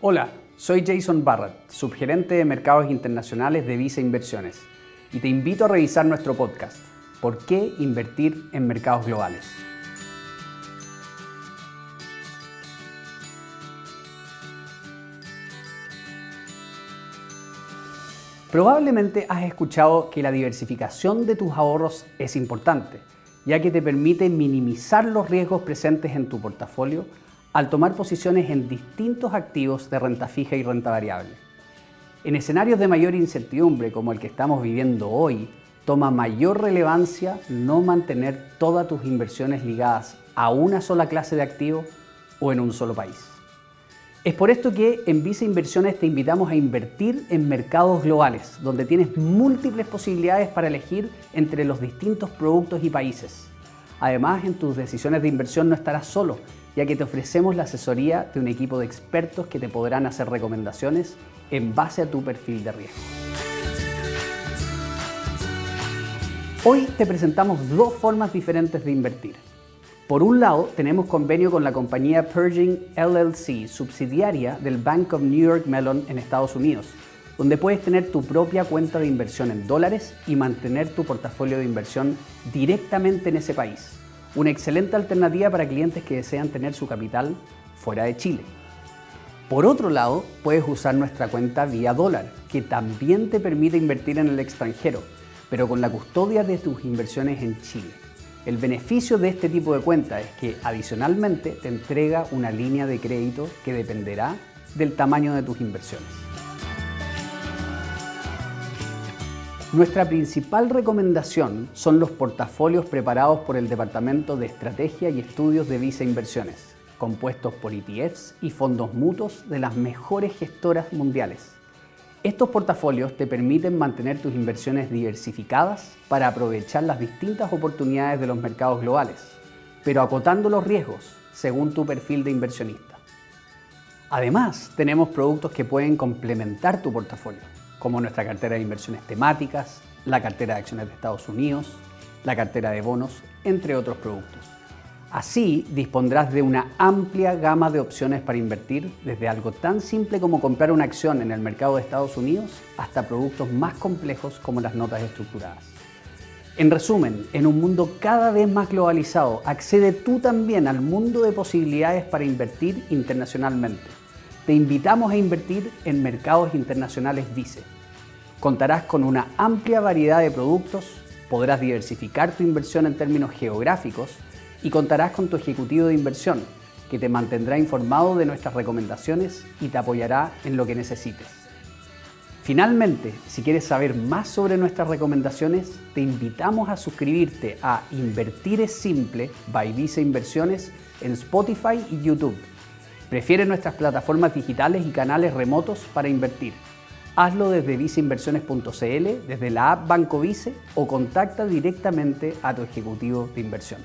Hola, soy Jason Barrett, subgerente de mercados internacionales de Visa Inversiones, y te invito a revisar nuestro podcast, ¿Por qué invertir en mercados globales? Probablemente has escuchado que la diversificación de tus ahorros es importante, ya que te permite minimizar los riesgos presentes en tu portafolio al tomar posiciones en distintos activos de renta fija y renta variable. En escenarios de mayor incertidumbre como el que estamos viviendo hoy, toma mayor relevancia no mantener todas tus inversiones ligadas a una sola clase de activo o en un solo país. Es por esto que en Visa Inversiones te invitamos a invertir en mercados globales, donde tienes múltiples posibilidades para elegir entre los distintos productos y países. Además, en tus decisiones de inversión no estarás solo, ya que te ofrecemos la asesoría de un equipo de expertos que te podrán hacer recomendaciones en base a tu perfil de riesgo. Hoy te presentamos dos formas diferentes de invertir. Por un lado, tenemos convenio con la compañía Purging LLC, subsidiaria del Bank of New York Mellon en Estados Unidos, donde puedes tener tu propia cuenta de inversión en dólares y mantener tu portafolio de inversión directamente en ese país. Una excelente alternativa para clientes que desean tener su capital fuera de Chile. Por otro lado, puedes usar nuestra cuenta vía dólar, que también te permite invertir en el extranjero, pero con la custodia de tus inversiones en Chile. El beneficio de este tipo de cuenta es que adicionalmente te entrega una línea de crédito que dependerá del tamaño de tus inversiones. Nuestra principal recomendación son los portafolios preparados por el Departamento de Estrategia y Estudios de Visa Inversiones, compuestos por ETFs y fondos mutuos de las mejores gestoras mundiales. Estos portafolios te permiten mantener tus inversiones diversificadas para aprovechar las distintas oportunidades de los mercados globales, pero acotando los riesgos según tu perfil de inversionista. Además, tenemos productos que pueden complementar tu portafolio, como nuestra cartera de inversiones temáticas, la cartera de acciones de Estados Unidos, la cartera de bonos, entre otros productos. Así dispondrás de una amplia gama de opciones para invertir, desde algo tan simple como comprar una acción en el mercado de Estados Unidos hasta productos más complejos como las notas estructuradas. En resumen, en un mundo cada vez más globalizado, accede tú también al mundo de posibilidades para invertir internacionalmente. Te invitamos a invertir en mercados internacionales Vice. Contarás con una amplia variedad de productos, podrás diversificar tu inversión en términos geográficos, y contarás con tu ejecutivo de inversión, que te mantendrá informado de nuestras recomendaciones y te apoyará en lo que necesites. Finalmente, si quieres saber más sobre nuestras recomendaciones, te invitamos a suscribirte a Invertir es Simple by Visa Inversiones en Spotify y YouTube. Prefiere nuestras plataformas digitales y canales remotos para invertir. Hazlo desde viceinversiones.cl, desde la app Banco Vice o contacta directamente a tu ejecutivo de inversión.